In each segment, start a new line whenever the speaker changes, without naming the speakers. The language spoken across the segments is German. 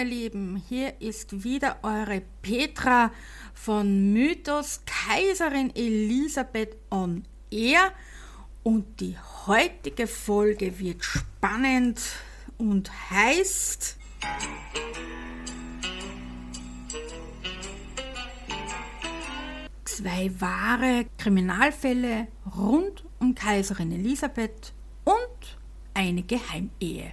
Meine Lieben, hier ist wieder eure Petra von Mythos Kaiserin Elisabeth on Air und die heutige Folge wird spannend und heißt zwei wahre Kriminalfälle rund um Kaiserin Elisabeth und eine Geheimehe.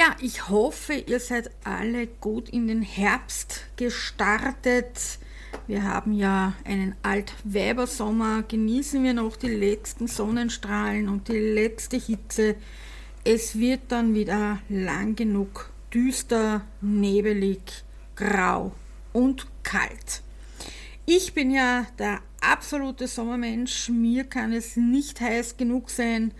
Ja, ich hoffe, ihr seid alle gut in den Herbst gestartet. Wir haben ja einen Altweibersommer, genießen wir noch die letzten Sonnenstrahlen und die letzte Hitze. Es wird dann wieder lang genug düster, nebelig, grau und kalt. Ich bin ja der absolute Sommermensch, mir kann es nicht heiß genug sein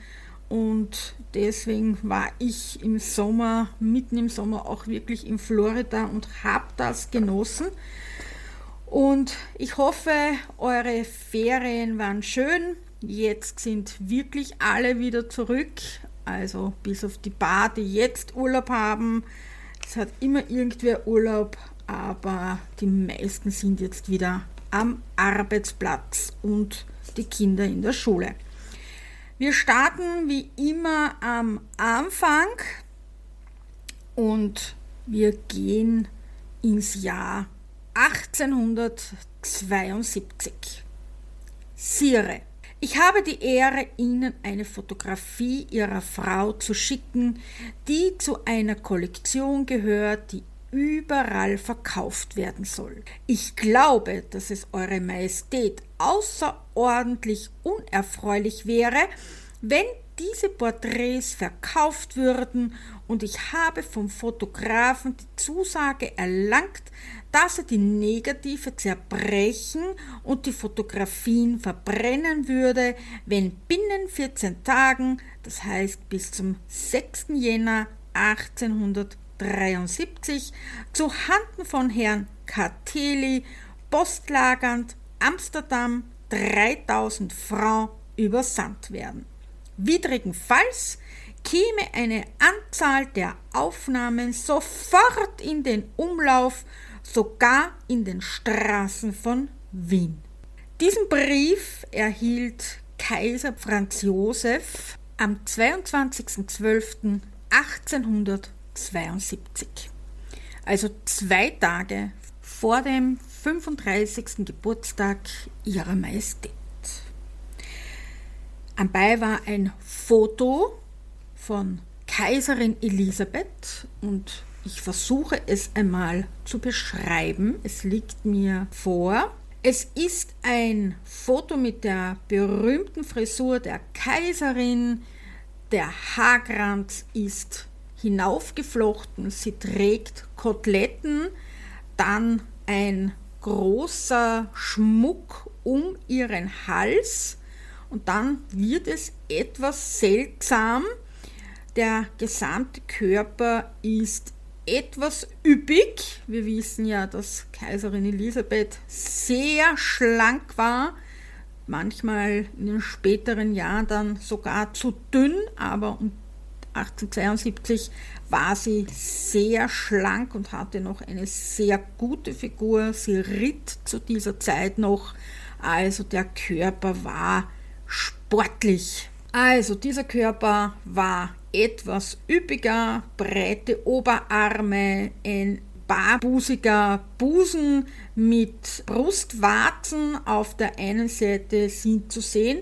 und deswegen war ich im Sommer, mitten im Sommer auch wirklich in Florida und habe das genossen. Und ich hoffe, eure Ferien waren schön. Jetzt sind wirklich alle wieder zurück. Also bis auf die paar, die jetzt Urlaub haben. Es hat immer irgendwer Urlaub, aber die meisten sind jetzt wieder am Arbeitsplatz und die Kinder in der Schule. Wir starten wie immer am Anfang und wir gehen ins Jahr 1872. Sire, ich habe die Ehre, Ihnen eine Fotografie Ihrer Frau zu schicken, die zu einer Kollektion gehört, die überall verkauft werden soll. Ich glaube, dass es Eure Majestät außerordentlich unerfreulich wäre, wenn diese Porträts verkauft würden und ich habe vom Fotografen die Zusage erlangt, dass er die Negative zerbrechen und die Fotografien verbrennen würde, wenn binnen 14 Tagen, das heißt bis zum 6. Jänner 1873, zu Handen von Herrn Kateli postlagernd Amsterdam 3000 Francs übersandt werden. Widrigenfalls käme eine Anzahl der Aufnahmen sofort in den Umlauf, sogar in den Straßen von Wien. Diesen Brief erhielt Kaiser Franz Josef am 22.12.1872, also zwei Tage vor dem 35. Geburtstag ihrer Majestät. Anbei war ein Foto von Kaiserin Elisabeth und ich versuche es einmal zu beschreiben. Es liegt mir vor. Es ist ein Foto mit der berühmten Frisur der Kaiserin. Der Haarkranz ist hinaufgeflochten. Sie trägt Koteletten, dann ein großer Schmuck um ihren Hals und dann wird es etwas seltsam. Der gesamte Körper ist etwas üppig. Wir wissen ja, dass Kaiserin Elisabeth sehr schlank war, manchmal in den späteren Jahren dann sogar zu dünn, aber um 1872 war sie sehr schlank und hatte noch eine sehr gute Figur. Sie ritt zu dieser Zeit noch, also der Körper war sportlich. Also dieser Körper war etwas üppiger, breite Oberarme, ein barbusiger Busen mit Brustwarzen auf der einen Seite sind zu sehen,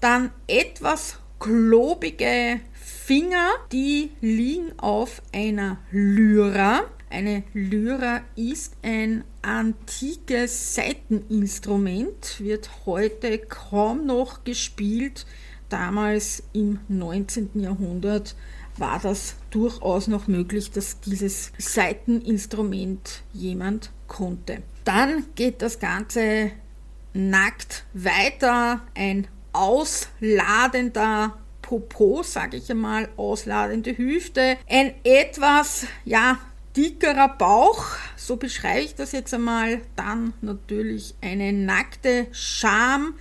dann etwas klobige Finger, die liegen auf einer Lyra. Eine Lyra ist ein antikes Saiteninstrument, wird heute kaum noch gespielt. Damals im 19. Jahrhundert war das durchaus noch möglich, dass dieses Saiteninstrument jemand konnte. Dann geht das Ganze nackt weiter, ein ausladender Popo, sage ich einmal, ausladende Hüfte, ein etwas, ja, dickerer Bauch, so beschreibe ich das jetzt einmal, dann natürlich eine nackte Scham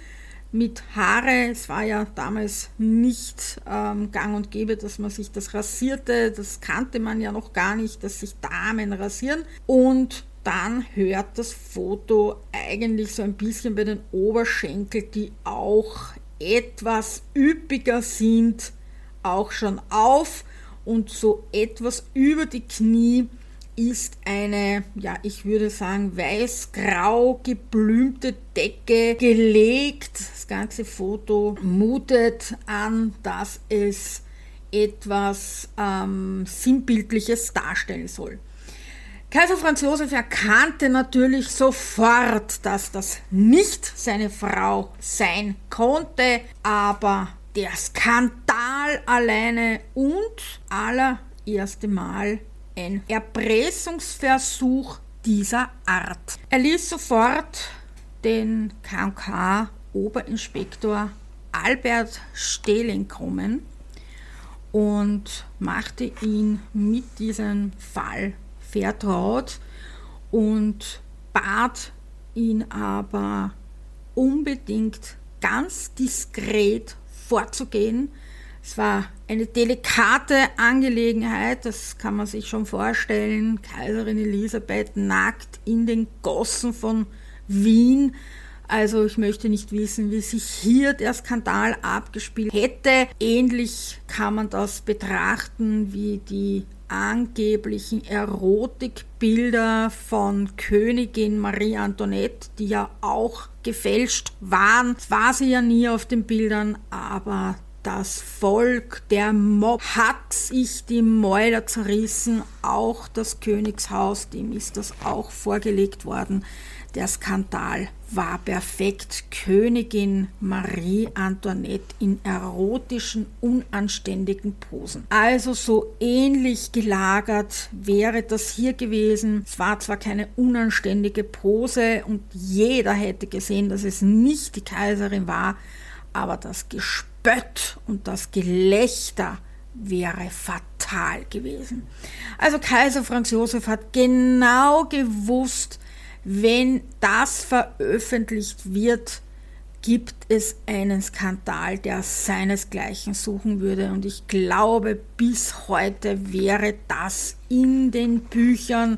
mit Haare. Es war ja damals nicht ähm, gang und gäbe, dass man sich das rasierte. Das kannte man ja noch gar nicht, dass sich Damen rasieren. Und dann hört das Foto eigentlich so ein bisschen bei den Oberschenkeln, die auch etwas üppiger sind, auch schon auf und so etwas über die Knie ist eine, ja, ich würde sagen, weiß-grau geblümte Decke gelegt. Das ganze Foto mutet an, dass es etwas ähm, Sinnbildliches darstellen soll. Kaiser Franz Josef erkannte natürlich sofort, dass das nicht seine Frau sein konnte, aber der Skandal alleine und allererste Mal ein Erpressungsversuch dieser Art. Er ließ sofort den KK Oberinspektor Albert Stehling kommen und machte ihn mit diesem Fall vertraut und bat ihn aber unbedingt ganz diskret vorzugehen, es war eine delikate Angelegenheit, das kann man sich schon vorstellen. Kaiserin Elisabeth nackt in den Gossen von Wien. Also ich möchte nicht wissen, wie sich hier der Skandal abgespielt hätte. Ähnlich kann man das betrachten wie die angeblichen Erotikbilder von Königin Marie Antoinette, die ja auch gefälscht waren. Das war sie ja nie auf den Bildern, aber das Volk, der Mob hat sich die Mäuler zerrissen, auch das Königshaus, dem ist das auch vorgelegt worden. Der Skandal war perfekt. Königin Marie Antoinette in erotischen, unanständigen Posen. Also so ähnlich gelagert wäre das hier gewesen. Es war zwar keine unanständige Pose und jeder hätte gesehen, dass es nicht die Kaiserin war, aber das Gespött und das Gelächter wäre fatal gewesen. Also Kaiser Franz Josef hat genau gewusst, wenn das veröffentlicht wird, gibt es einen Skandal, der seinesgleichen suchen würde. Und ich glaube, bis heute wäre das in den Büchern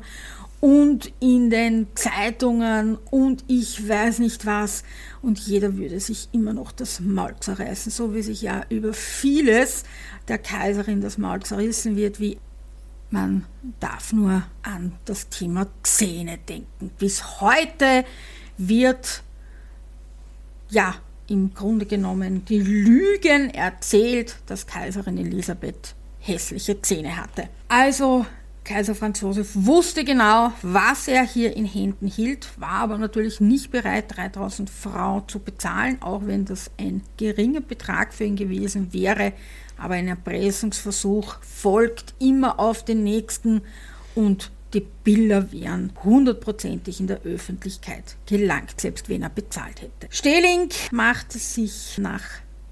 und in den Zeitungen und ich weiß nicht was. Und jeder würde sich immer noch das Maul zerreißen, so wie sich ja über vieles der Kaiserin das Maul zerrissen wird, wie man darf nur an das Thema Zähne denken. Bis heute wird ja im Grunde genommen die Lügen erzählt, dass Kaiserin Elisabeth hässliche Zähne hatte. Also Kaiser Franz Josef wusste genau, was er hier in Händen hielt, war aber natürlich nicht bereit, 3000 Frau zu bezahlen, auch wenn das ein geringer Betrag für ihn gewesen wäre. Aber ein Erpressungsversuch folgt immer auf den nächsten und die Bilder wären hundertprozentig in der Öffentlichkeit gelangt, selbst wenn er bezahlt hätte. Stehling machte sich nach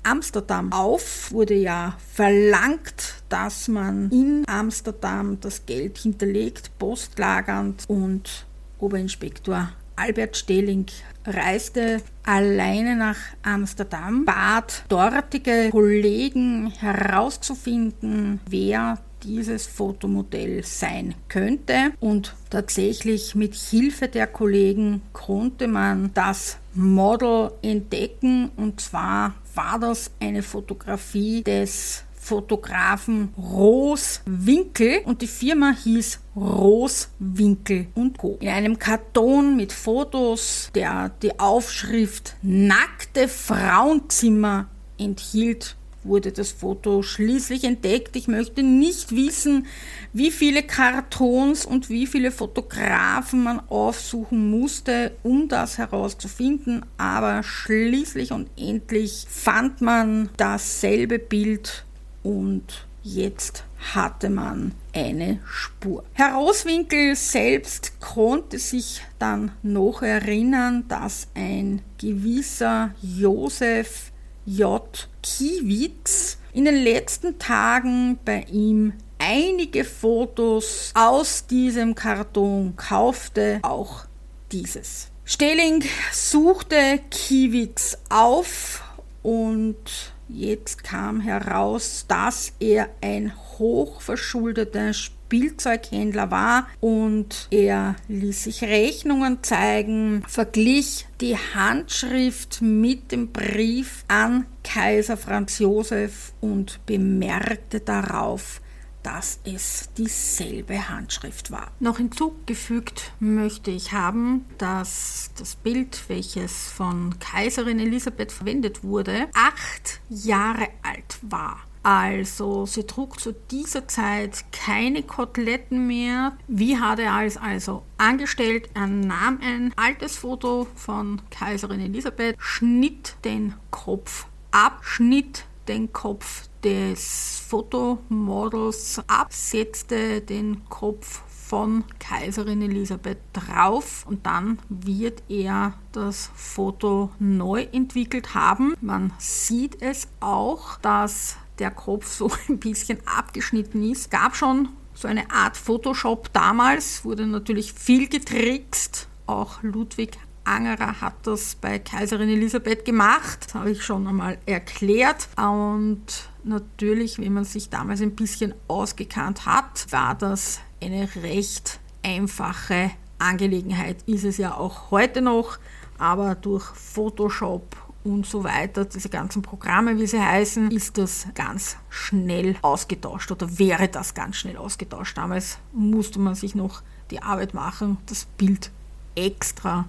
Amsterdam auf, wurde ja verlangt, dass man in Amsterdam das Geld hinterlegt, postlagernd und Oberinspektor Albert Stehling reiste alleine nach Amsterdam, bat dortige Kollegen herauszufinden, wer dieses Fotomodell sein könnte. Und tatsächlich mit Hilfe der Kollegen konnte man das Model entdecken. Und zwar war das eine Fotografie des Fotografen Roswinkel und die Firma hieß Roswinkel und Co. In einem Karton mit Fotos, der die Aufschrift Nackte Frauenzimmer enthielt, wurde das Foto schließlich entdeckt. Ich möchte nicht wissen, wie viele Kartons und wie viele Fotografen man aufsuchen musste, um das herauszufinden, aber schließlich und endlich fand man dasselbe Bild und jetzt hatte man eine Spur. Herr Roswinkel selbst konnte sich dann noch erinnern, dass ein gewisser Josef J. Kiewitz in den letzten Tagen bei ihm einige Fotos aus diesem Karton kaufte, auch dieses. Stehling suchte Kiewitz auf und jetzt kam heraus, dass er ein hochverschuldeter Spielzeughändler war und er ließ sich Rechnungen zeigen, verglich die Handschrift mit dem Brief an Kaiser Franz Josef und bemerkte darauf, dass es dieselbe Handschrift war. Noch hinzugefügt möchte ich haben, dass das Bild, welches von Kaiserin Elisabeth verwendet wurde, acht Jahre alt war. Also sie trug zu dieser Zeit keine Koteletten mehr. Wie hat er es also angestellt? Er nahm ein altes Foto von Kaiserin Elisabeth, schnitt den Kopf ab, schnitt den Kopf des Fotomodels ab, setzte den Kopf von Kaiserin Elisabeth drauf und dann wird er das Foto neu entwickelt haben. Man sieht es auch, dass der Kopf so ein bisschen abgeschnitten ist. Gab schon so eine Art Photoshop damals, wurde natürlich viel getrickst. Auch Ludwig Angerer hat das bei Kaiserin Elisabeth gemacht. Das habe ich schon einmal erklärt. Und natürlich, wenn man sich damals ein bisschen ausgekannt hat, war das eine recht einfache Angelegenheit. Ist es ja auch heute noch, aber durch Photoshop und so weiter, diese ganzen Programme, wie sie heißen, ist das ganz schnell ausgetauscht oder wäre das ganz schnell ausgetauscht. Damals musste man sich noch die Arbeit machen, das Bild extra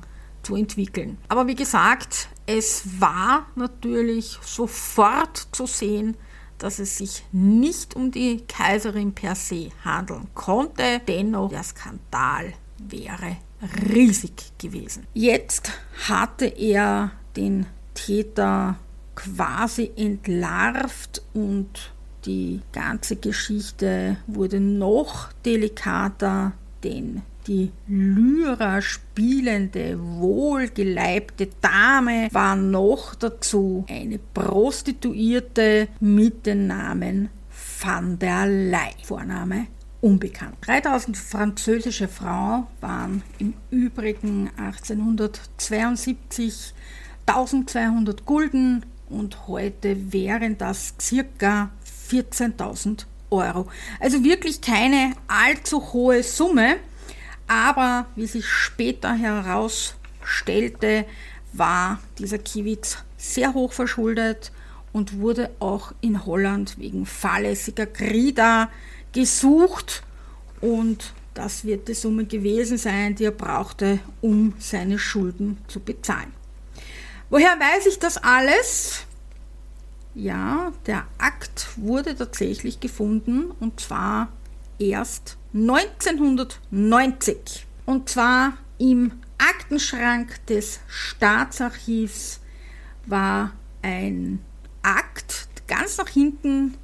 zu entwickeln. Aber wie gesagt, es war natürlich sofort zu sehen, dass es sich nicht um die Kaiserin per se handeln konnte. Dennoch, der Skandal wäre riesig gewesen. Jetzt hatte er den Täter quasi entlarvt und die ganze Geschichte wurde noch delikater, denn die Lyra spielende, wohlgeleibte Dame war noch dazu eine Prostituierte mit dem Namen Van der Ley. Vorname unbekannt. 3000 französische Frauen waren im Übrigen 1872 1200 Gulden und heute wären das circa 14.000 Euro. Also wirklich keine allzu hohe Summe. Aber wie sich später herausstellte, war dieser Kiewitz sehr hoch verschuldet und wurde auch in Holland wegen fahrlässiger Grida gesucht und das wird die Summe gewesen sein, die er brauchte, um seine Schulden zu bezahlen. Woher weiß ich das alles? Ja, der Akt wurde tatsächlich gefunden und zwar erst 1990. Und zwar im Aktenschrank des Staatsarchivs war ein Akt ganz nach hinten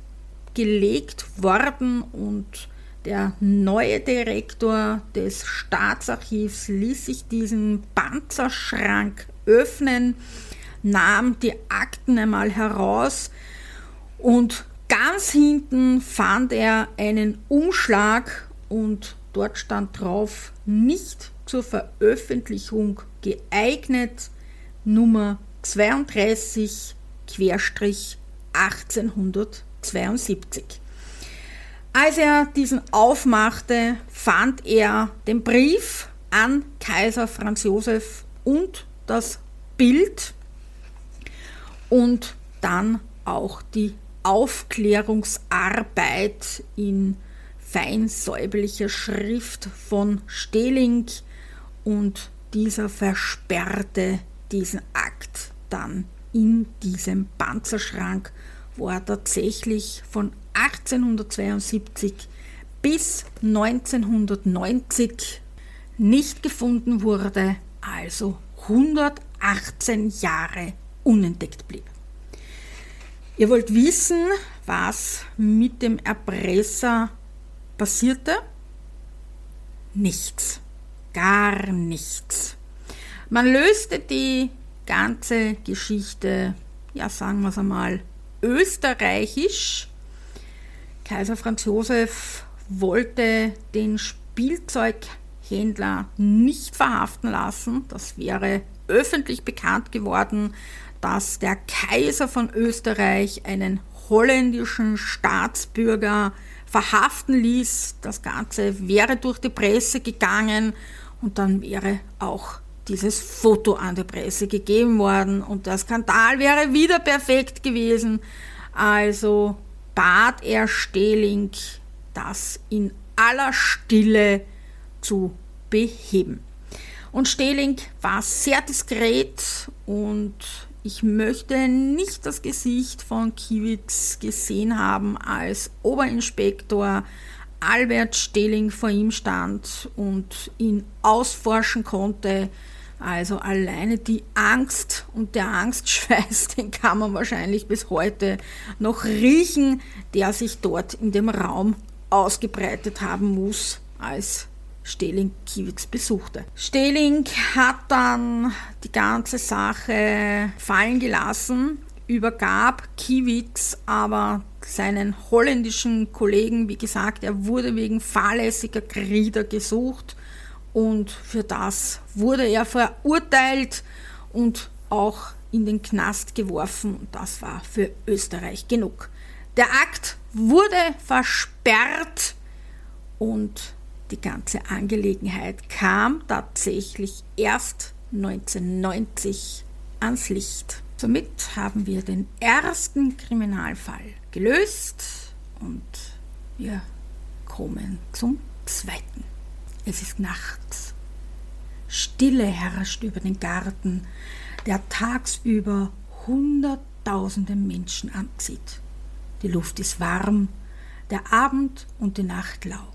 gelegt worden und der neue Direktor des Staatsarchivs ließ sich diesen Panzerschrank öffnen, nahm die Akten einmal heraus und ganz hinten fand er einen Umschlag und dort stand drauf, nicht zur Veröffentlichung geeignet, Nummer 32 1872. Als er diesen aufmachte, fand er den Brief an Kaiser Franz Josef und das Bild und dann auch die Aufklärungsarbeit in fein säuberlicher Schrift von Stehling und dieser versperrte diesen Akt dann in diesem Panzerschrank, wo er tatsächlich von 1872 bis 1990 nicht gefunden wurde, also 118 Jahre unentdeckt blieb. Ihr wollt wissen, was mit dem Erpresser passierte? Nichts. Gar nichts. Man löste die ganze Geschichte, ja sagen wir es einmal, österreichisch. Kaiser Franz Josef wollte den Spielzeughändler Händler nicht verhaften lassen. Das wäre öffentlich bekannt geworden, dass der Kaiser von Österreich einen holländischen Staatsbürger verhaften ließ. Das Ganze wäre durch die Presse gegangen und dann wäre auch dieses Foto an die Presse gegeben worden und der Skandal wäre wieder perfekt gewesen. Also bat er Stehling, das in aller Stille zu beheben. Und Stehling war sehr diskret und ich möchte nicht das Gesicht von Kiewitz gesehen haben, als Oberinspektor Albert Stehling vor ihm stand und ihn ausforschen konnte. Also alleine die Angst und der Angstschweiß, den kann man wahrscheinlich bis heute noch riechen, der sich dort in dem Raum ausgebreitet haben muss, als Stehling Kiewitz besuchte. Stehling hat dann die ganze Sache fallen gelassen, übergab Kiewitz aber seinen holländischen Kollegen. Wie gesagt, er wurde wegen fahrlässiger Krieder gesucht und für das wurde er verurteilt und auch in den Knast geworfen. Das war für Österreich genug. Der Akt wurde versperrt und die ganze Angelegenheit kam tatsächlich erst 1990 ans Licht. Somit haben wir den ersten Kriminalfall gelöst und wir kommen zum zweiten. Es ist nachts. Stille herrscht über den Garten, der tagsüber Hunderttausende Menschen anzieht. Die Luft ist warm, der Abend und die Nacht lau.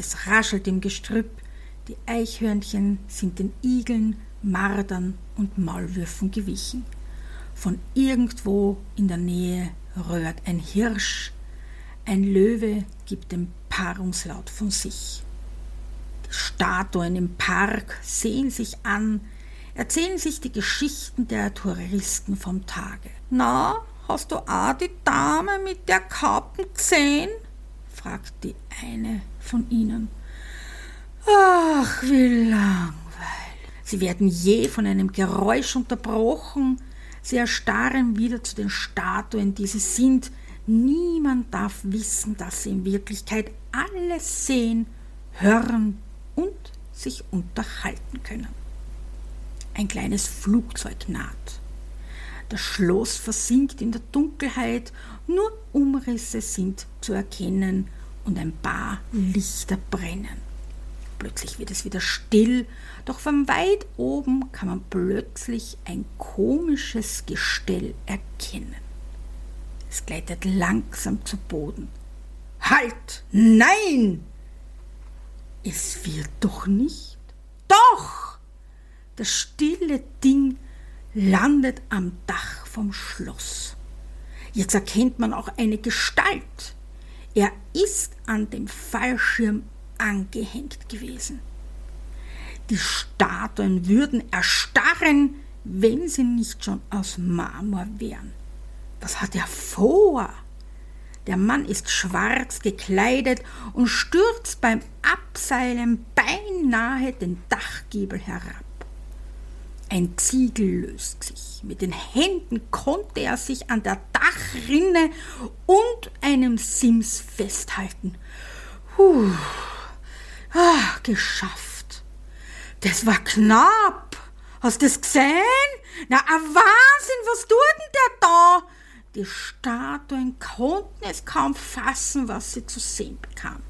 Es raschelt im Gestrüpp, die Eichhörnchen sind den Igeln, Mardern und Maulwürfen gewichen. Von irgendwo in der Nähe röhrt ein Hirsch, ein Löwe gibt den Paarungslaut von sich. Die Statuen im Park sehen sich an, erzählen sich die Geschichten der Touristen vom Tage. Na, hast du auch die Dame mit der Kappen gesehen? Fragt die eine von ihnen. Ach, wie langweilig. Sie werden je von einem Geräusch unterbrochen. Sie erstarren wieder zu den Statuen, die sie sind. Niemand darf wissen, dass sie in Wirklichkeit alles sehen, hören und sich unterhalten können. Ein kleines Flugzeug naht. Das Schloss versinkt in der Dunkelheit, nur Umrisse sind zu erkennen und ein paar Lichter brennen. Plötzlich wird es wieder still, doch von weit oben kann man plötzlich ein komisches Gestell erkennen. Es gleitet langsam zu Boden. Halt! Nein! Es wird doch nicht. Doch! Das stille Ding landet am Dach vom Schloss. Jetzt erkennt man auch eine Gestalt. Er ist an dem Fallschirm angehängt gewesen. Die Statuen würden erstarren, wenn sie nicht schon aus Marmor wären. Was hat er vor? Der Mann ist schwarz gekleidet und stürzt beim Abseilen beinahe den Dachgiebel herab. Ein Ziegel löst sich. Mit den Händen konnte er sich an der Dachrinne und einem Sims festhalten. Puh. Ah, geschafft. Das war knapp. Hast du das gesehen? Na, ein Wahnsinn, was tut denn der da? Die Statuen konnten es kaum fassen, was sie zu sehen bekamen.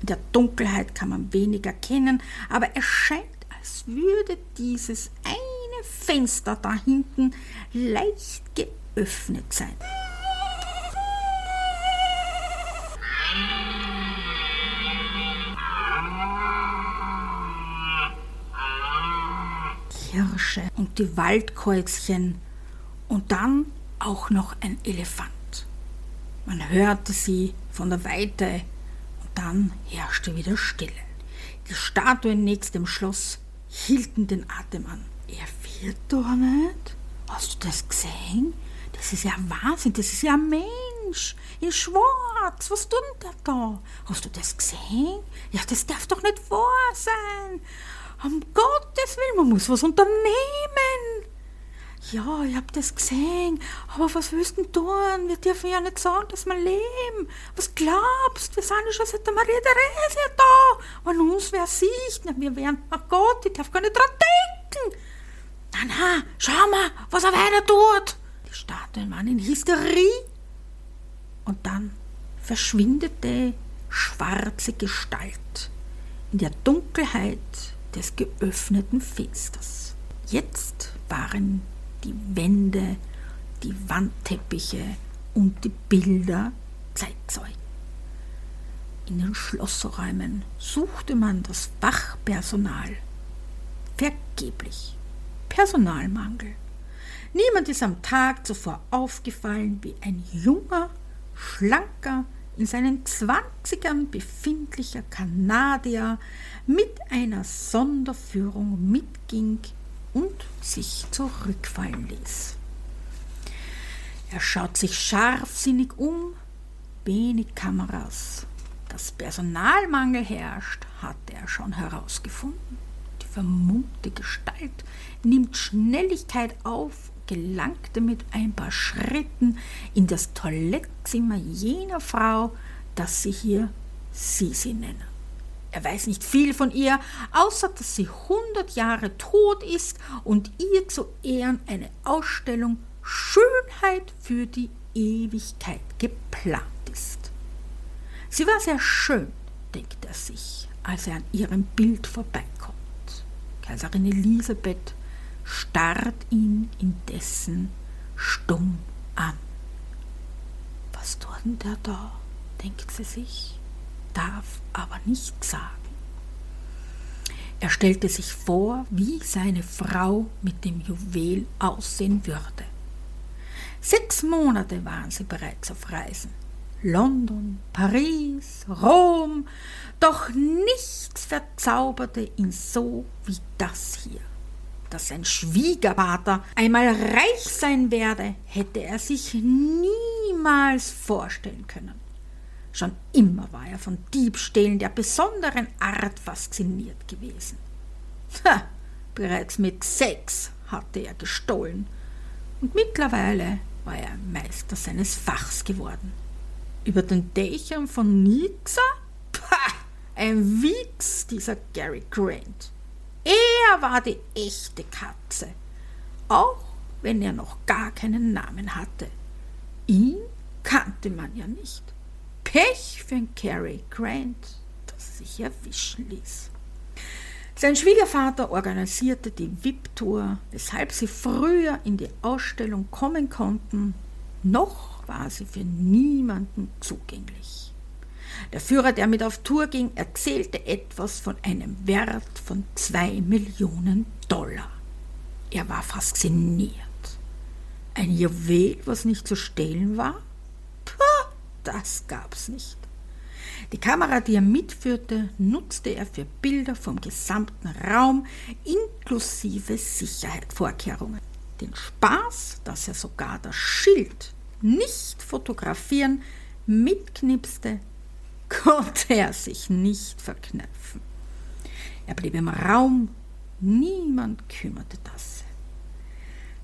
In der Dunkelheit kann man wenig erkennen, aber es scheint als würde dieses eine Fenster da hinten leicht geöffnet sein. Hirsche und die Waldkäuzchen und dann auch noch ein Elefant. Man hörte sie von der Weite und dann herrschte wieder Stille. Die Statuen nächst dem Schloss hielten den Atem an. Er wird doch nicht? Hast du das gesehen? Das ist ja Wahnsinn, das ist ja ein Mensch. In Schwarz, was tut der da? Hast du das gesehen? Ja, das darf doch nicht wahr sein. Um Gottes Willen, man muss was unternehmen. Ja, ich hab das gesehen, aber was willst du tun? Wir dürfen ja nicht sagen, dass wir leben. Was glaubst? Wir sind ja schon seit der Maria Theresia da. Wenn uns wer sieht, na, wir wären, ach Gott, ich darf gar nicht dran denken. Na, na, schau mal, was er weiter tut. Die Statuen waren in Hysterie. Und dann verschwindet die schwarze Gestalt in der Dunkelheit des geöffneten Fensters. Jetzt waren die Wände, die Wandteppiche und die Bilder Zeitzeugen. In den Schlossräumen suchte man das Wachpersonal. Vergeblich. Personalmangel. Niemand ist am Tag zuvor aufgefallen, wie ein junger, schlanker, in seinen Zwanzigern befindlicher Kanadier mit einer Sonderführung mitging und sich zurückfallen ließ. Er schaut sich scharfsinnig um, wenig Kameras. Dass Personalmangel herrscht, hatte er schon herausgefunden. Die vermummte Gestalt nimmt Schnelligkeit auf, gelangte mit ein paar Schritten in das Toilettzimmer jener Frau, das sie hier Sisi nennen. Er weiß nicht viel von ihr, außer dass sie hundert Jahre tot ist und ihr zu Ehren eine Ausstellung Schönheit für die Ewigkeit geplant ist. Sie war sehr schön, denkt er sich, als er an ihrem Bild vorbeikommt. Kaiserin Elisabeth starrt ihn indessen stumm an. Was tut denn der da? denkt sie sich darf aber nicht sagen. Er stellte sich vor, wie seine Frau mit dem Juwel aussehen würde. Sechs Monate waren sie bereits auf Reisen. London, Paris, Rom, doch nichts verzauberte ihn so wie das hier. Dass sein Schwiegervater einmal reich sein werde, hätte er sich niemals vorstellen können. Schon immer war er von Diebstählen der besonderen Art fasziniert gewesen. Ha, bereits mit sechs hatte er gestohlen und mittlerweile war er Meister seines Fachs geworden. Über den Dächern von Nixa? Pah, ein Wichs, dieser Gary Grant. Er war die echte Katze, auch wenn er noch gar keinen Namen hatte. Ihn kannte man ja nicht. Pech für Cary Grant, das sich erwischen ließ. Sein Schwiegervater organisierte die VIP-Tour, weshalb sie früher in die Ausstellung kommen konnten. Noch war sie für niemanden zugänglich. Der Führer, der mit auf Tour ging, erzählte etwas von einem Wert von zwei Millionen Dollar. Er war fasziniert. Ein Juwel, was nicht zu stehlen war? Das gab's nicht. Die Kamera, die er mitführte, nutzte er für Bilder vom gesamten Raum inklusive Sicherheitsvorkehrungen. Den Spaß, dass er sogar das Schild nicht fotografieren mitknipste, konnte er sich nicht verkneifen. Er blieb im Raum, niemand kümmerte das.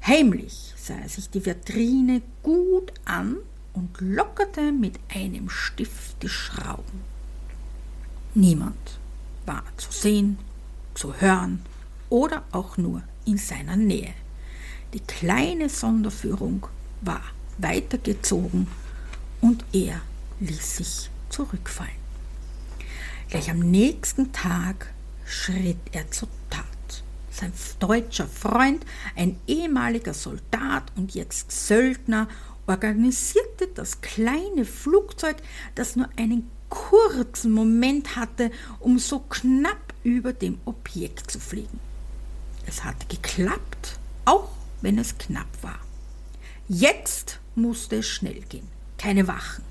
Heimlich sah er sich die Vitrine gut an und lockerte mit einem Stift die Schrauben. Niemand war zu sehen, zu hören oder auch nur in seiner Nähe. Die kleine Sonderführung war weitergezogen und er ließ sich zurückfallen. Gleich am nächsten Tag schritt er zur Tat. Sein deutscher Freund, ein ehemaliger Soldat und jetzt Söldner organisierte das kleine Flugzeug, das nur einen kurzen Moment hatte, um so knapp über dem Objekt zu fliegen. Es hatte geklappt, auch wenn es knapp war. Jetzt musste es schnell gehen, keine Wachen.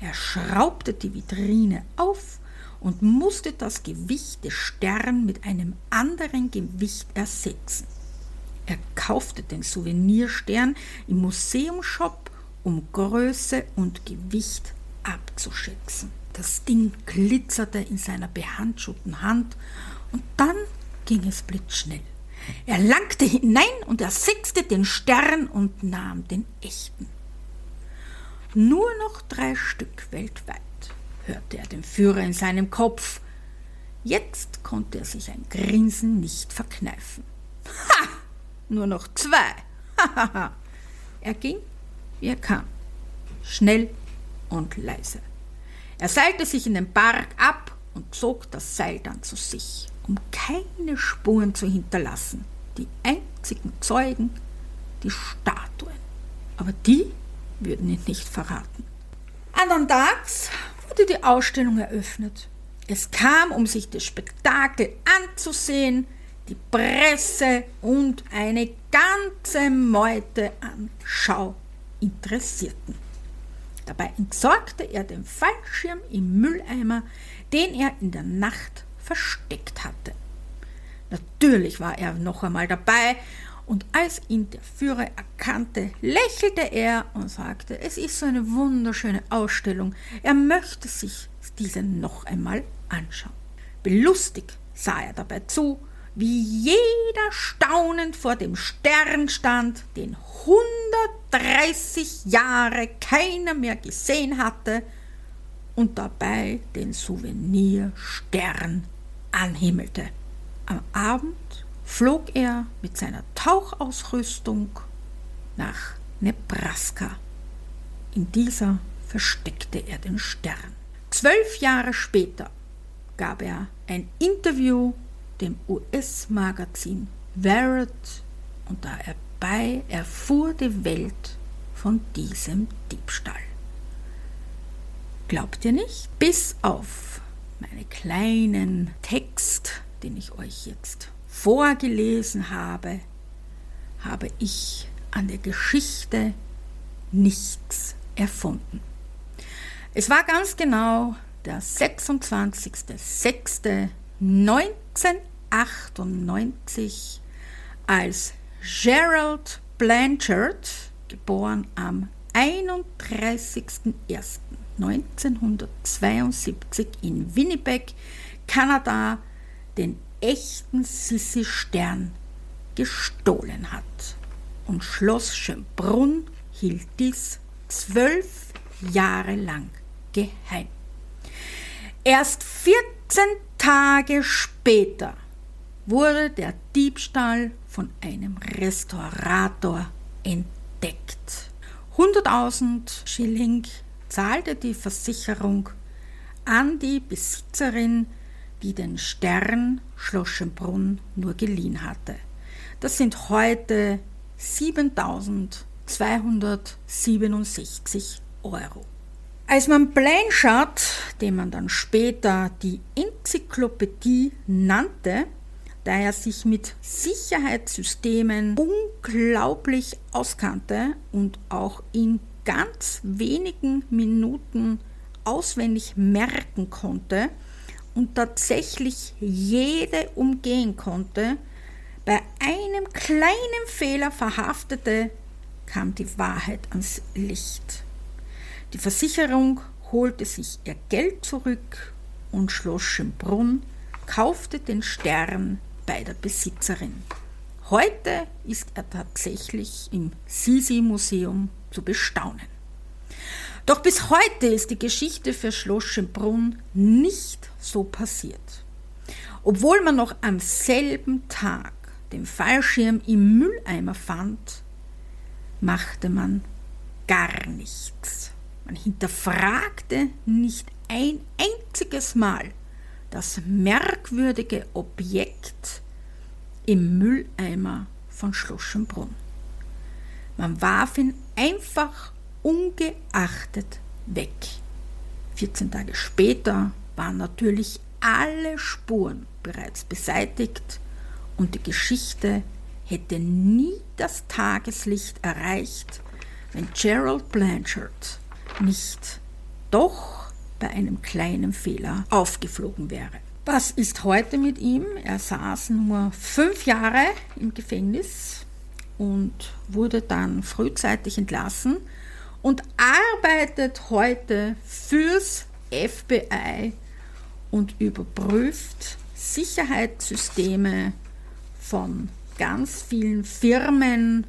Er schraubte die Vitrine auf und musste das Gewicht des Stern mit einem anderen Gewicht ersetzen. Er kaufte den Souvenirstern im Museumshop um Größe und Gewicht abzuschätzen. Das Ding glitzerte in seiner behandschuhten Hand und dann ging es blitzschnell. Er langte hinein und ersetzte den Stern und nahm den echten. Nur noch drei Stück weltweit, hörte er den Führer in seinem Kopf. Jetzt konnte er sich ein Grinsen nicht verkneifen. Ha! Nur noch zwei. Er ging, wie er kam, schnell und leise. Er seilte sich in den Park ab und zog das Seil dann zu sich, um keine Spuren zu hinterlassen. Die einzigen Zeugen, die Statuen. Aber die würden ihn nicht verraten. Andern Tags wurde die Ausstellung eröffnet. Es kam, um sich das Spektakel anzusehen, die Presse und eine ganze Meute an Schauinteressierten. Dabei entsorgte er den Fallschirm im Mülleimer, den er in der Nacht versteckt hatte. Natürlich war er noch einmal dabei, und als ihn der Führer erkannte, lächelte er und sagte, es ist so eine wunderschöne Ausstellung, er möchte sich diese noch einmal anschauen. Belustigt sah er dabei zu, wie jeder staunend vor dem Stern stand, den 130 Jahre keiner mehr gesehen hatte und dabei den Souvenirstern anhimmelte. Am Abend flog er mit seiner Tauchausrüstung nach Nebraska. In dieser versteckte er den Stern. Zwölf Jahre später gab er ein Interview dem US-Magazin Verrett und dabei erfuhr die Welt von diesem Diebstahl. Glaubt ihr nicht? Bis auf meinen kleinen Text, den ich euch jetzt vorgelesen habe, habe ich an der Geschichte nichts erfunden. Es war ganz genau der 26.06.1998, als Gerald Blanchard, geboren am 31.01.1972 in Winnipeg, Kanada, den echten Sissi-Stern gestohlen hat. Und Schloss Schönbrunn hielt dies zwölf Jahre lang geheim. Erst 14 Tage später wurde der Diebstahl von einem Restaurator entdeckt. 100.000 Schilling zahlte die Versicherung an die Besitzerin, die den Stern Schloschenbrunn nur geliehen hatte. Das sind heute 7.267 Euro. Als man Blanchard, den man dann später die Enzyklopädie nannte, da er sich mit Sicherheitssystemen unglaublich auskannte und auch in ganz wenigen Minuten auswendig merken konnte und tatsächlich jede umgehen konnte, bei einem kleinen Fehler verhaftete, kam die Wahrheit ans Licht. Die Versicherung holte sich ihr Geld zurück und Schloss Schönbrunn kaufte den Stern bei der Besitzerin. Heute ist er tatsächlich im Sisi-Museum zu bestaunen. Doch bis heute ist die Geschichte für Schloss Schönbrunn nicht so passiert. Obwohl man noch am selben Tag den Fallschirm im Mülleimer fand, machte man gar nichts. Man hinterfragte nicht ein einziges Mal das merkwürdige Objekt im Mülleimer von Schloschenbrunn. Man warf ihn einfach ungeachtet weg. 14 Tage später waren natürlich alle Spuren bereits beseitigt und die Geschichte hätte nie das Tageslicht erreicht, wenn Gerald Blanchard nicht doch bei einem kleinen Fehler aufgeflogen wäre. Was ist heute mit ihm? Er saß nur fünf Jahre im Gefängnis und wurde dann frühzeitig entlassen und arbeitet heute fürs FBI und überprüft Sicherheitssysteme von ganz vielen Firmen,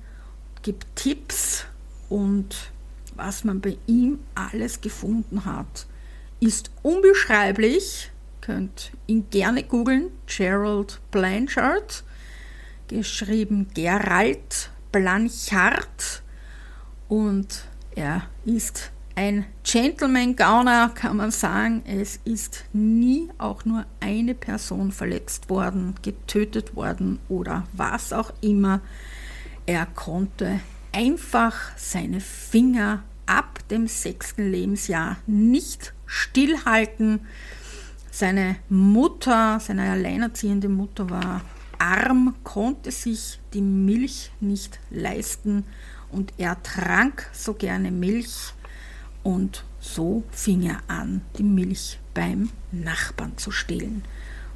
gibt Tipps und was man bei ihm alles gefunden hat, ist unbeschreiblich. Könnt ihn gerne googeln, Gerald Blanchard, geschrieben Gerald Blanchard und er ist ein Gentleman Gauner, kann man sagen. Es ist nie auch nur eine Person verletzt worden, getötet worden oder was auch immer. Er konnte einfach seine Finger ab dem sechsten Lebensjahr nicht stillhalten. Seine Mutter, seine alleinerziehende Mutter war arm, konnte sich die Milch nicht leisten und er trank so gerne Milch und so fing er an, die Milch beim Nachbarn zu stehlen.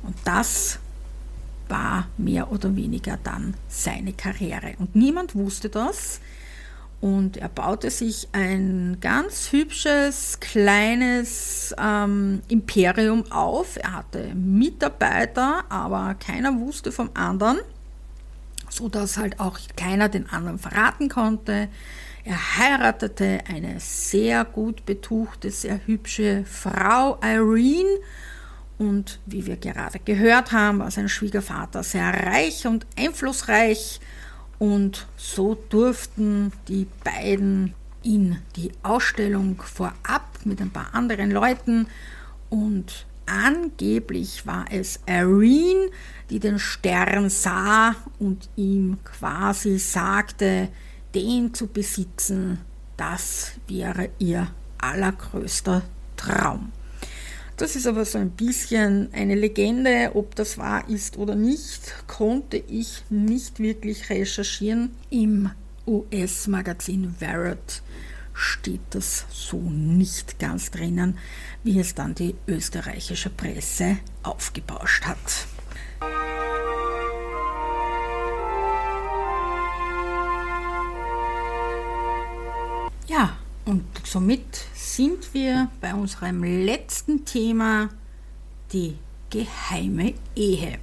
Und das war mehr oder weniger dann seine Karriere. Und niemand wusste das. Und er baute sich ein ganz hübsches, kleines ähm, Imperium auf. Er hatte Mitarbeiter, aber keiner wusste vom anderen so dass halt auch keiner den anderen verraten konnte. Er heiratete eine sehr gut betuchte, sehr hübsche Frau, Irene. Und wie wir gerade gehört haben, war sein Schwiegervater sehr reich und einflussreich. Und so durften die beiden in die Ausstellung vorab mit ein paar anderen Leuten. Und angeblich war es Irene, die den Stern sah und ihm quasi sagte, den zu besitzen, das wäre ihr allergrößter Traum. Das ist aber so ein bisschen eine Legende, ob das wahr ist oder nicht, konnte ich nicht wirklich recherchieren. Im US-Magazin Variety steht das so nicht ganz drinnen, wie es dann die österreichische Presse aufgebauscht hat. Und somit sind wir bei unserem letzten Thema, die geheime Ehe.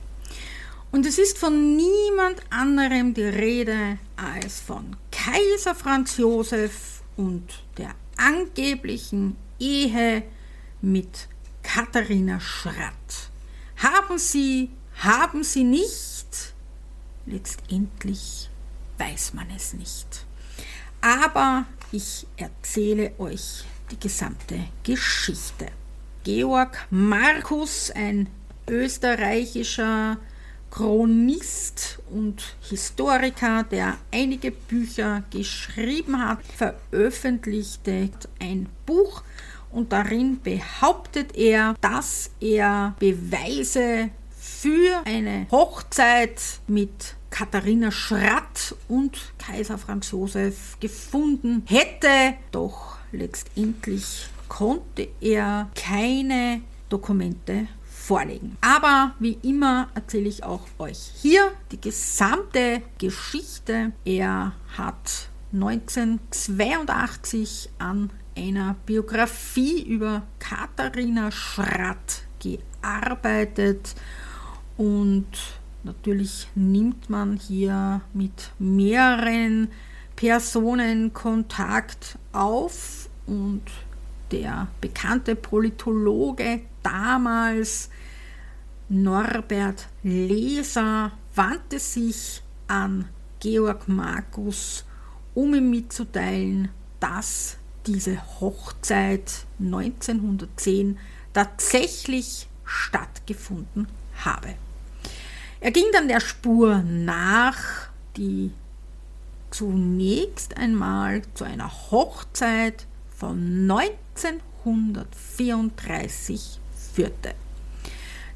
Und es ist von niemand anderem die Rede als von Kaiser Franz Josef und der angeblichen Ehe mit Katharina Schratt. Haben sie, haben sie nicht? Letztendlich weiß man es nicht. Aber ich erzähle euch die gesamte Geschichte. Georg Markus, ein österreichischer Chronist und Historiker, der einige Bücher geschrieben hat, veröffentlichte ein Buch und darin behauptet er, dass er Beweise für eine Hochzeit mit Katharina Schratt und Kaiser Franz Josef gefunden hätte, doch letztendlich konnte er keine Dokumente vorlegen. Aber wie immer erzähle ich auch euch hier die gesamte Geschichte. Er hat 1982 an einer Biografie über Katharina Schratt gearbeitet und Natürlich nimmt man hier mit mehreren Personen Kontakt auf und der bekannte Politologe damals, Norbert Leser, wandte sich an Georg Markus, um ihm mitzuteilen, dass diese Hochzeit 1910 tatsächlich stattgefunden habe. Er ging dann der Spur nach, die zunächst einmal zu einer Hochzeit von 1934 führte.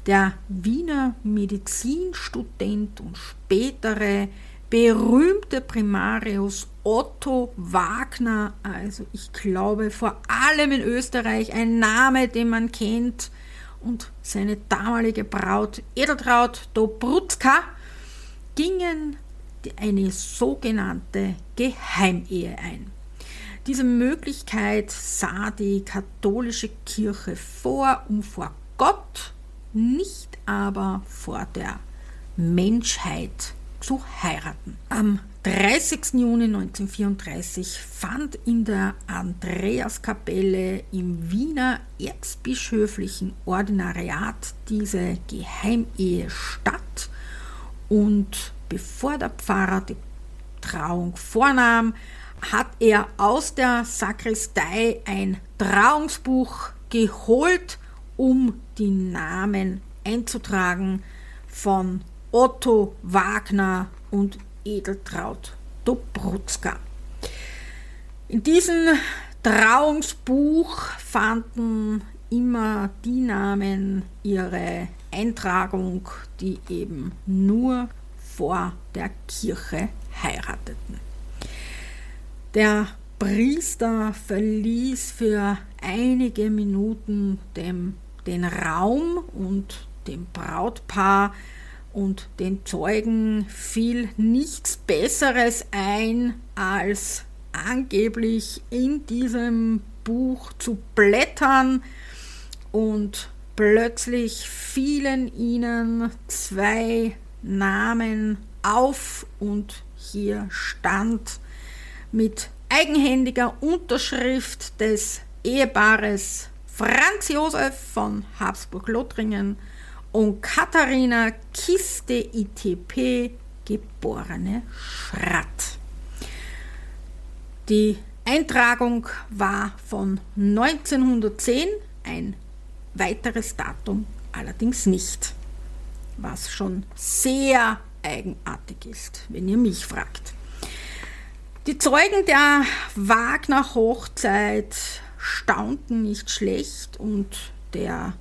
Der Wiener Medizinstudent und spätere berühmte Primarius Otto Wagner, also ich glaube vor allem in Österreich ein Name, den man kennt, und seine damalige Braut Edeltraut Dobrutzka gingen eine sogenannte Geheimehe ein. Diese Möglichkeit sah die katholische Kirche vor, um vor Gott, nicht aber vor der Menschheit zu heiraten. Am 30. Juni 1934 fand in der Andreaskapelle im Wiener erzbischöflichen Ordinariat diese Geheimehe statt und bevor der Pfarrer die Trauung vornahm, hat er aus der Sakristei ein Trauungsbuch geholt, um die Namen einzutragen von Otto Wagner und Edeltraut Dobrutzka. In diesem Trauungsbuch fanden immer die Namen ihre Eintragung, die eben nur vor der Kirche heirateten. Der Priester verließ für einige Minuten dem, den Raum und dem Brautpaar und den Zeugen fiel nichts Besseres ein, als angeblich in diesem Buch zu blättern. Und plötzlich fielen ihnen zwei Namen auf und hier stand mit eigenhändiger Unterschrift des Ehepaares Franz Josef von Habsburg-Lothringen und Katharina Kiste ITP, geborene Schratt. Die Eintragung war von 1910, ein weiteres Datum allerdings nicht, was schon sehr eigenartig ist, wenn ihr mich fragt. Die Zeugen der Wagner-Hochzeit staunten nicht schlecht und der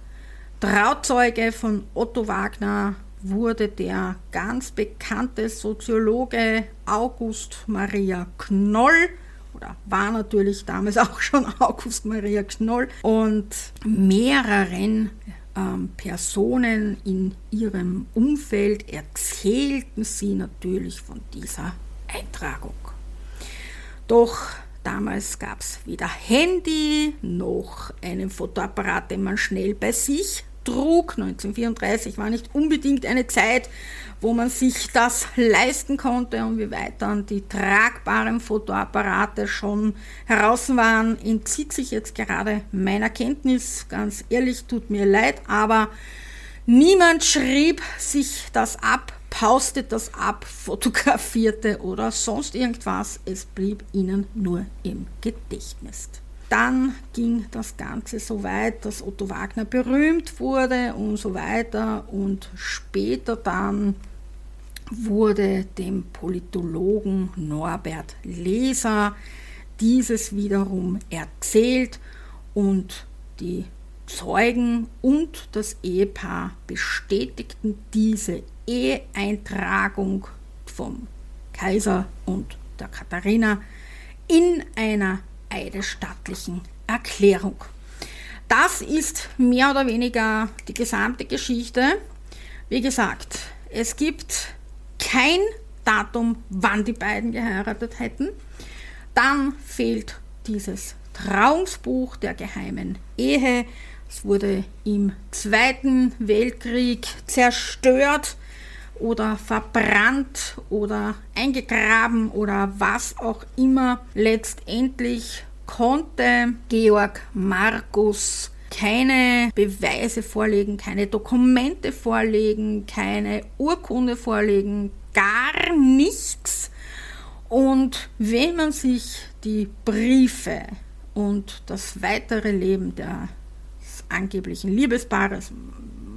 Trauzeuge von Otto Wagner wurde der ganz bekannte Soziologe August Maria Knoll oder war natürlich damals auch schon August Maria Knoll und mehreren ähm, Personen in ihrem Umfeld erzählten sie natürlich von dieser Eintragung. Doch damals gab es weder Handy noch einen Fotoapparat, den man schnell bei sich trug. 1934 war nicht unbedingt eine Zeit, wo man sich das leisten konnte und wie weit dann die tragbaren Fotoapparate schon heraus waren, entzieht sich jetzt gerade meiner Kenntnis. Ganz ehrlich, tut mir leid, aber niemand schrieb sich das ab, paustet das ab, fotografierte oder sonst irgendwas. Es blieb ihnen nur im Gedächtnis. Dann ging das Ganze so weit, dass Otto Wagner berühmt wurde und so weiter. Und später dann wurde dem Politologen Norbert Leser dieses wiederum erzählt und die Zeugen und das Ehepaar bestätigten diese Eheeintragung vom Kaiser und der Katharina in einer eidesstattlichen Erklärung. Das ist mehr oder weniger die gesamte Geschichte. Wie gesagt, es gibt kein Datum, wann die beiden geheiratet hätten. Dann fehlt dieses Trauungsbuch der geheimen Ehe. Es wurde im Zweiten Weltkrieg zerstört oder verbrannt oder eingegraben oder was auch immer. Letztendlich konnte Georg Markus keine Beweise vorlegen, keine Dokumente vorlegen, keine Urkunde vorlegen, gar nichts. Und wenn man sich die Briefe und das weitere Leben des angeblichen Liebespaares,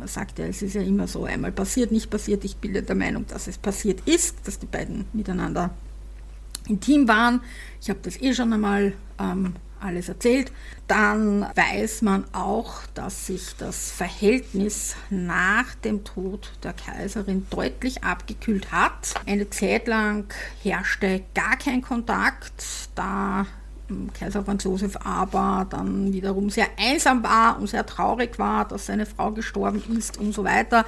man sagt ja, es ist ja immer so, einmal passiert, nicht passiert. Ich bilde der Meinung, dass es passiert ist, dass die beiden miteinander intim waren. Ich habe das eh schon einmal ähm, alles erzählt. Dann weiß man auch, dass sich das Verhältnis nach dem Tod der Kaiserin deutlich abgekühlt hat. Eine Zeit lang herrschte gar kein Kontakt, da Kaiser Franz Josef aber dann wiederum sehr einsam war und sehr traurig war, dass seine Frau gestorben ist und so weiter,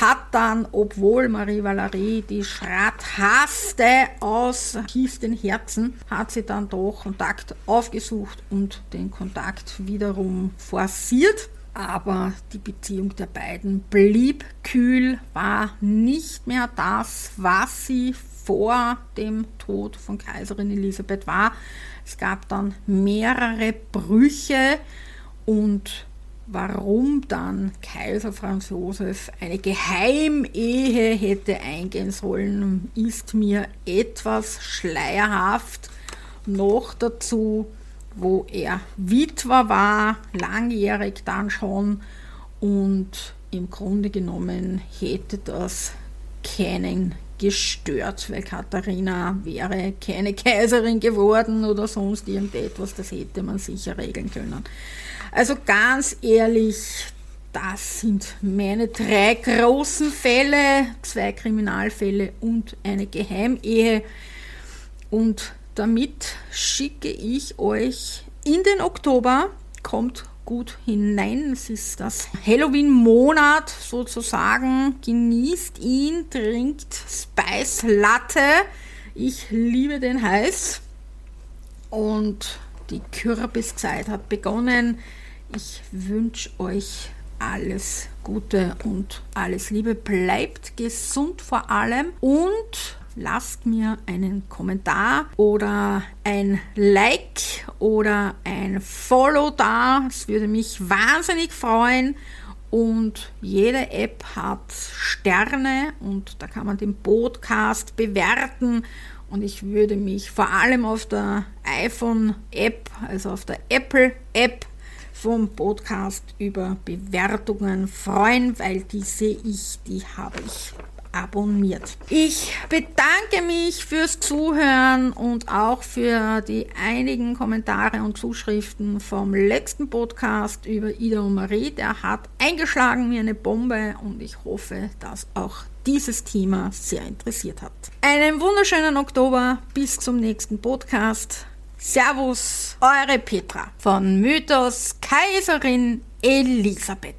hat dann, obwohl Marie Valerie die Schrat hasste aus tiefstem Herzen, hat sie dann doch Kontakt aufgesucht und den Kontakt wiederum forciert. Aber die Beziehung der beiden blieb kühl, war nicht mehr das, was sie vor dem Tod von Kaiserin Elisabeth war. Es gab dann mehrere Brüche und warum dann Kaiser Franz Josef eine Geheimehe hätte eingehen sollen, ist mir etwas schleierhaft. Noch dazu, wo er Witwer war, langjährig dann schon und im Grunde genommen hätte das keinen gestört, weil Katharina wäre keine Kaiserin geworden oder sonst irgendetwas. Das hätte man sicher regeln können. Also ganz ehrlich, das sind meine drei großen Fälle, zwei Kriminalfälle und eine Geheimehe. Und damit schicke ich euch in den Oktober, kommt gut hinein. Es ist das Halloween-Monat sozusagen. Genießt ihn, trinkt Spice Latte. Ich liebe den heiß. Und die Kürbiszeit hat begonnen. Ich wünsche euch alles Gute und alles Liebe. Bleibt gesund vor allem und lasst mir einen Kommentar oder ein Like oder ein Follow da. Es würde mich wahnsinnig freuen. Und jede App hat Sterne und da kann man den Podcast bewerten. Und ich würde mich vor allem auf der iPhone-App, also auf der Apple-App vom Podcast über Bewertungen freuen, weil die sehe ich, die habe ich abonniert. Ich bedanke mich fürs Zuhören und auch für die einigen Kommentare und Zuschriften vom letzten Podcast über Ida und Marie. Der hat eingeschlagen wie eine Bombe und ich hoffe, dass auch dieses Thema sehr interessiert hat. Einen wunderschönen Oktober, bis zum nächsten Podcast. Servus, eure Petra von Mythos Kaiserin Elisabeth.